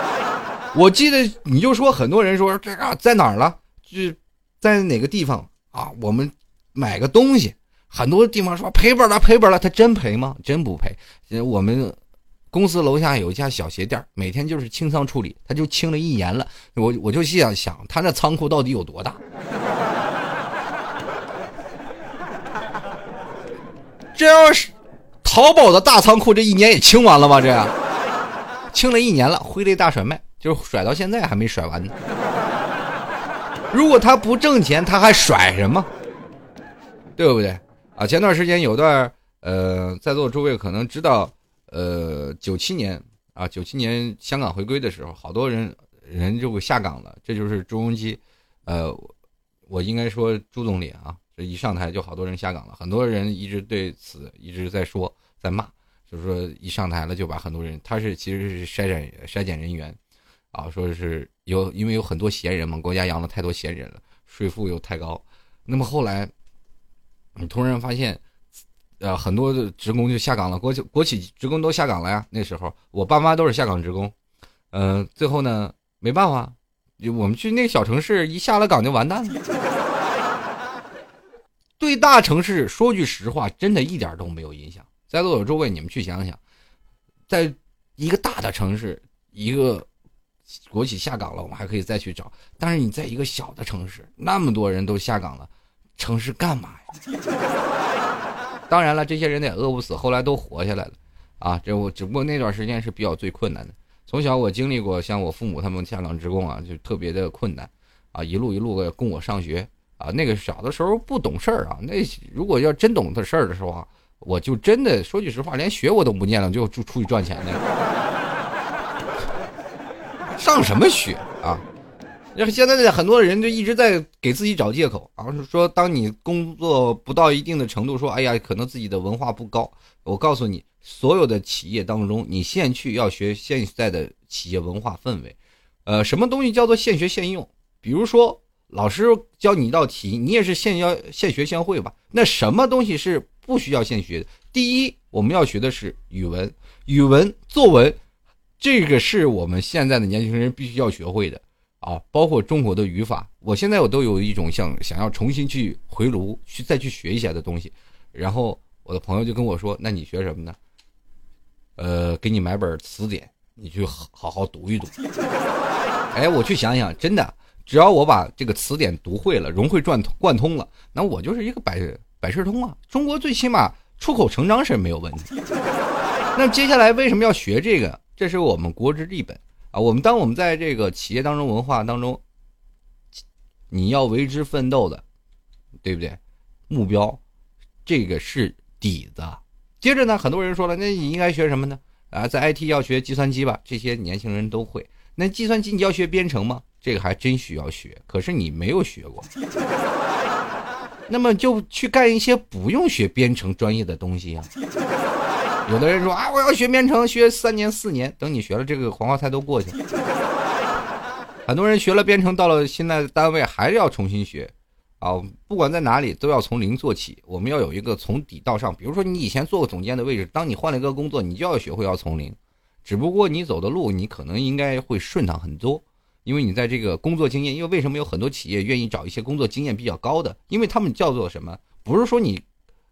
<laughs> 我记得你就说很多人说这个在哪儿了，就是在哪个地方啊？我们买个东西，很多地方说赔本了，赔本了，他真赔吗？真不赔。我们公司楼下有一家小鞋店，每天就是清仓处理，他就清了一年了。我我就心想想，他那仓库到底有多大？<laughs> 这要是。淘宝的大仓库这一年也清完了吧？这清了一年了，挥泪大甩卖，就是甩到现在还没甩完呢。如果他不挣钱，他还甩什么？对不对？啊，前段时间有段呃，在座诸位可能知道，呃，九七年啊，九七年香港回归的时候，好多人人就下岗了。这就是朱镕基，呃，我应该说朱总理啊。这一上台就好多人下岗了，很多人一直对此一直在说，在骂，就是说一上台了就把很多人，他是其实是筛选筛检人员，啊，说是有因为有很多闲人嘛，国家养了太多闲人了，税负又太高，那么后来，你突然发现，呃，很多的职工就下岗了，国企国企职工都下岗了呀。那时候我爸妈都是下岗职工，嗯，最后呢没办法，我们去那个小城市一下了岗就完蛋了。对大城市说句实话，真的一点都没有影响。在座的诸位，你们去想想，在一个大的城市，一个国企下岗了，我们还可以再去找。但是你在一个小的城市，那么多人都下岗了，城市干嘛呀？当然了，这些人也饿不死，后来都活下来了。啊，这我只不过那段时间是比较最困难的。从小我经历过，像我父母他们下岗职工啊，就特别的困难，啊，一路一路的供我上学。啊，那个小的时候不懂事儿啊，那如果要真懂的事儿的时候啊，我就真的说句实话，连学我都不念了，就出出去赚钱去了 <laughs> 上什么学要现在的很多人就一直在给自己找借口啊，说当你工作不到一定的程度，说哎呀，可能自己的文化不高。我告诉你，所有的企业当中，你现去要学现在的企业文化氛围，呃，什么东西叫做现学现用？比如说。老师教你一道题，你也是现要现学现会吧？那什么东西是不需要现学的？第一，我们要学的是语文，语文作文，这个是我们现在的年轻人必须要学会的啊！包括中国的语法，我现在我都有一种想想要重新去回炉去再去学一下的东西。然后我的朋友就跟我说：“那你学什么呢？”呃，给你买本词典，你去好好读一读。哎，我去想想，真的。只要我把这个词典读会了，融会贯通贯通了，那我就是一个百百事通啊！中国最起码出口成章是没有问题。那接下来为什么要学这个？这是我们国之立本啊！我们当我们在这个企业当中、文化当中，你要为之奋斗的，对不对？目标，这个是底子。接着呢，很多人说了，那你应该学什么呢？啊，在 IT 要学计算机吧，这些年轻人都会。那计算机你要学编程吗？这个还真需要学，可是你没有学过，<laughs> 那么就去干一些不用学编程专业的东西呀。有的人说啊，我要学编程，学三年四年，等你学了这个黄花菜都过去了。很多人学了编程，到了现在的单位还是要重新学，啊，不管在哪里都要从零做起。我们要有一个从底到上，比如说你以前做过总监的位置，当你换了一个工作，你就要学会要从零，只不过你走的路你可能应该会顺畅很多。因为你在这个工作经验，因为为什么有很多企业愿意找一些工作经验比较高的？因为他们叫做什么？不是说你，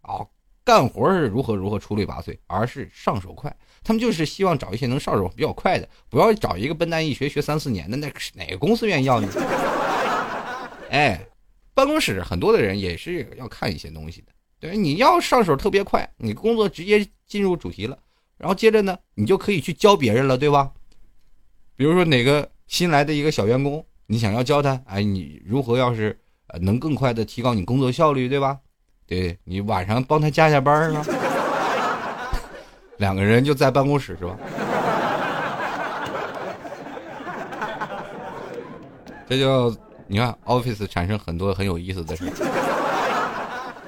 啊，干活是如何如何出类拔萃，而是上手快。他们就是希望找一些能上手比较快的，不要找一个笨蛋一学学三四年的，那哪个公司愿意要你？<laughs> 哎，办公室很多的人也是要看一些东西的。对，你要上手特别快，你工作直接进入主题了，然后接着呢，你就可以去教别人了，对吧？比如说哪个。新来的一个小员工，你想要教他，哎，你如何要是呃能更快的提高你工作效率，对吧？对你晚上帮他加下班啊，两个人就在办公室是吧？这就你看，office 产生很多很有意思的事。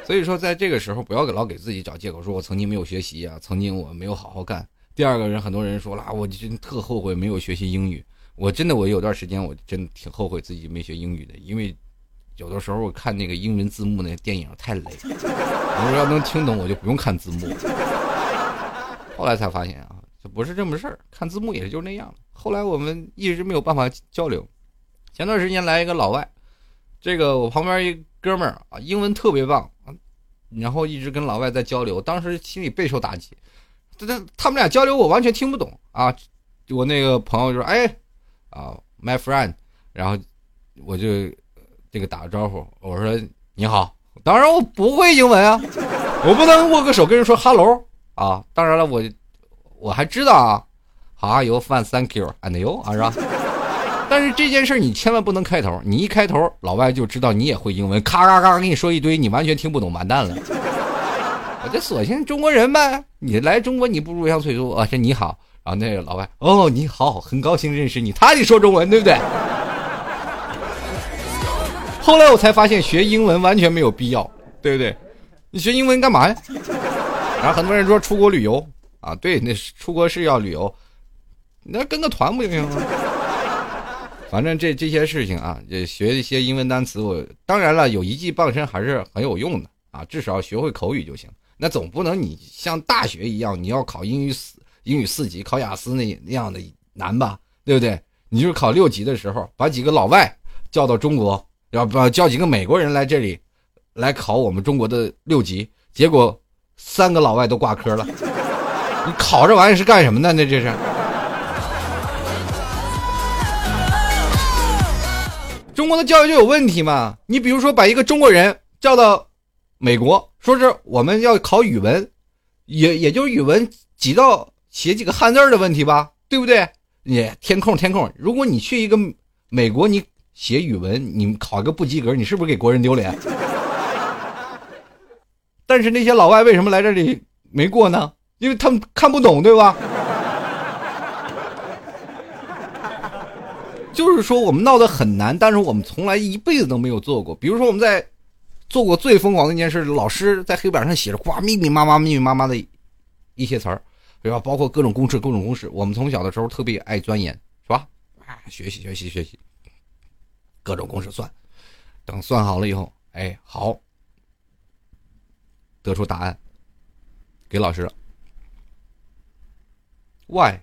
所以说，在这个时候不要给老给自己找借口，说我曾经没有学习啊，曾经我没有好好干。第二个人，很多人说了，我真特后悔没有学习英语。我真的，我有段时间我真挺后悔自己没学英语的，因为有的时候我看那个英文字幕那电影太累，我要能听懂我就不用看字幕。后来才发现啊，这不是这么事儿，看字幕也就那样。后来我们一直没有办法交流。前段时间来一个老外，这个我旁边一哥们儿啊，英文特别棒，然后一直跟老外在交流，当时心里备受打击。他他他们俩交流我完全听不懂啊！我那个朋友就说：“哎，啊，my friend。”然后我就这个打个招呼，我说：“你好。”当然我不会英文啊，我不能握个手跟人说 “hello” 啊。当然了，我我还知道啊，How are you? Fine, thank you. And you 啊，是吧？但是这件事你千万不能开头，你一开头，老外就知道你也会英文，咔咔咔跟你说一堆，你完全听不懂，完蛋了。我就索性中国人呗，你来中国你不入乡随俗啊，这你好。然后那个老外，哦，你好，很高兴认识你。他得说中文，对不对？后来我才发现学英文完全没有必要，对不对？你学英文干嘛呀？然后很多人说出国旅游啊，对，那出国是要旅游，那跟个团不就行吗？反正这这些事情啊，也学一些英文单词。我当然了，有一技傍身还是很有用的啊，至少学会口语就行。那总不能你像大学一样，你要考英语四英语四级，考雅思那那样的难吧？对不对？你就是考六级的时候，把几个老外叫到中国，要不叫几个美国人来这里来考我们中国的六级，结果三个老外都挂科了。你考这玩意是干什么的？那这是？中国的教育就有问题嘛？你比如说把一个中国人叫到美国，说是我们要考语文，也也就是语文几道写几个汉字的问题吧，对不对？你填空填空。如果你去一个美国，你写语文，你考个不及格，你是不是给国人丢脸？<laughs> 但是那些老外为什么来这里没过呢？因为他们看不懂，对吧？<laughs> 就是说，我们闹得很难，但是我们从来一辈子都没有做过。比如说，我们在做过最疯狂的一件事，老师在黑板上写着“呱”，密密麻麻、密密麻麻的一些词儿，对吧？包括各种公式、各种公式。我们从小的时候特别爱钻研，是吧？啊，学习、学习、学习，各种公式算。等算好了以后，哎，好，得出答案，给老师。Why？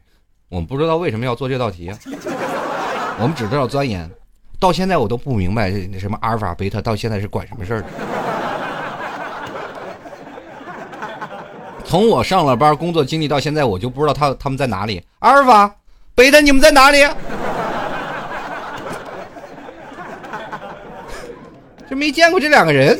我们不知道为什么要做这道题。我们只知道钻研，到现在我都不明白那什么阿尔法、贝塔，到现在是管什么事儿 <laughs> 从我上了班工作经历到现在，我就不知道他他们在哪里。阿尔法、贝塔，你们在哪里？没见过这两个人，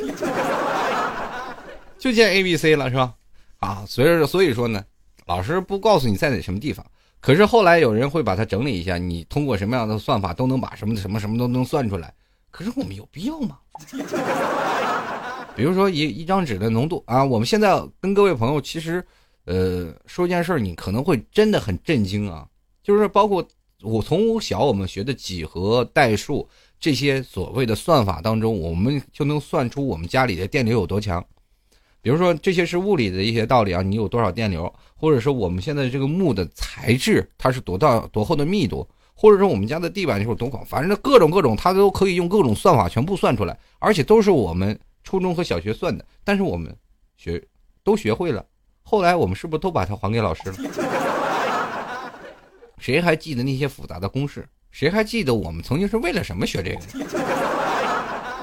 就见 A、B、C 了，是吧？啊，所以所以说呢，老师不告诉你在哪什么地方。可是后来有人会把它整理一下，你通过什么样的算法都能把什么什么什么都能算出来。可是我们有必要吗？比如说一一张纸的浓度啊，我们现在跟各位朋友其实，呃，说一件事你可能会真的很震惊啊，就是包括我从小我们学的几何、代数这些所谓的算法当中，我们就能算出我们家里的电流有多强。比如说这些是物理的一些道理啊，你有多少电流，或者说我们现在这个木的材质它是多大多厚的密度，或者说我们家的地板就是多广，反正各种各种它都可以用各种算法全部算出来，而且都是我们初中和小学算的，但是我们学都学会了，后来我们是不是都把它还给老师了？谁还记得那些复杂的公式？谁还记得我们曾经是为了什么学这个？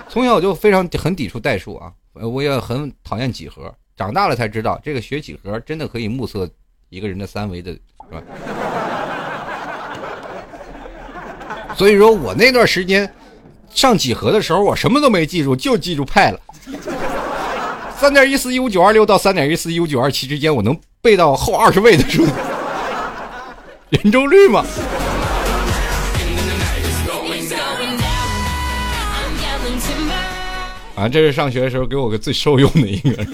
从小就非常很抵触代数啊。我也很讨厌几何，长大了才知道，这个学几何真的可以目测一个人的三维的，是吧？<laughs> 所以说我那段时间上几何的时候，我什么都没记住，就记住派了。三点一四一五九二六到三点一四一五九二七之间，我能背到后二十位的数，<laughs> 圆周率嘛。反正这是上学的时候给我个最受用的一个。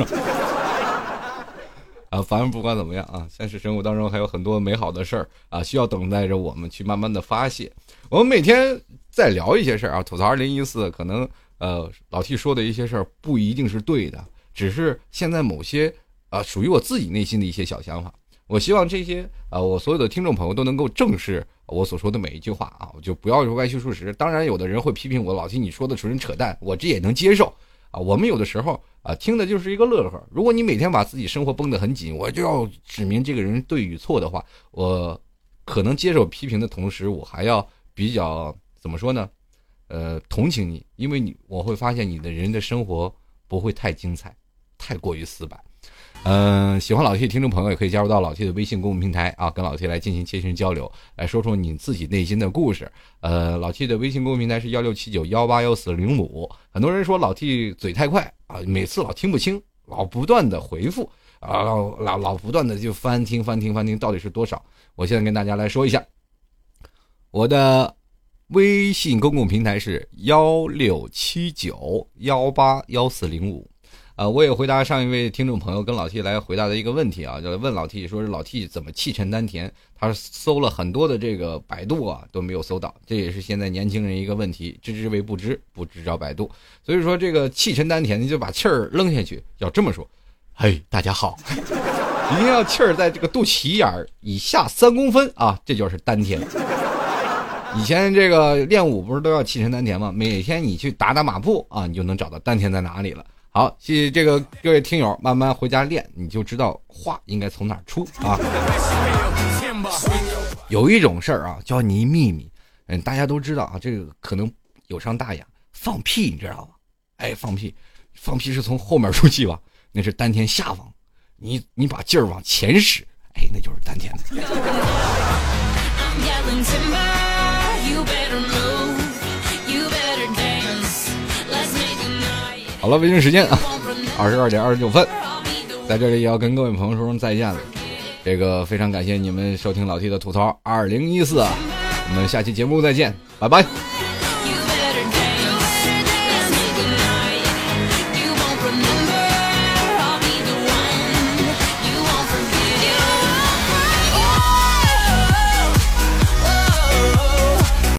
啊，反正不管怎么样啊，现实生活当中还有很多美好的事儿啊，需要等待着我们去慢慢的发泄。我们每天在聊一些事儿啊，吐槽二零一四，可能呃老 T 说的一些事儿不一定是对的，只是现在某些啊属于我自己内心的一些小想法。我希望这些啊，我所有的听众朋友都能够正视我所说的每一句话啊，我就不要歪曲事实。当然，有的人会批评我老 T 你说的纯扯淡，我这也能接受。啊，我们有的时候啊，听的就是一个乐呵。如果你每天把自己生活绷得很紧，我就要指明这个人对与错的话，我可能接受批评的同时，我还要比较怎么说呢？呃，同情你，因为你我会发现你的人的生活不会太精彩，太过于死板。嗯，喜欢老 T 的听众朋友也可以加入到老 T 的微信公众平台啊，跟老 T 来进行切身交流，来说说你自己内心的故事。呃，老 T 的微信公众平台是幺六七九幺八幺四零五。很多人说老 T 嘴太快啊，每次老听不清，老不断的回复啊，老老老不断的就翻听翻听翻听，到底是多少？我现在跟大家来说一下，我的微信公共平台是幺六七九幺八幺四零五。啊，我也回答上一位听众朋友跟老 T 来回答的一个问题啊，就问老 T 说是老 T 怎么气沉丹田？他搜了很多的这个百度啊都没有搜到，这也是现在年轻人一个问题，知之为不知，不知找百度。所以说这个气沉丹田，你就把气儿扔下去，要这么说，嘿，大家好，一定要气儿在这个肚脐眼儿以下三公分啊，这就是丹田。以前这个练武不是都要气沉丹田吗？每天你去打打马步啊，你就能找到丹田在哪里了。好，谢谢这个各位听友，慢慢回家练，你就知道话应该从哪出啊。有一种事儿啊，叫你秘密，嗯，大家都知道啊，这个可能有伤大雅，放屁，你知道吧？哎，放屁，放屁是从后面出气吧？那是丹田下方，你你把劲儿往前使，哎，那就是丹田的。好了，北京时间啊，二十二点二十九分，在这里也要跟各位朋友说声再见了。这个非常感谢你们收听老 T 的吐槽二零一四，我们下期节目再见，拜拜。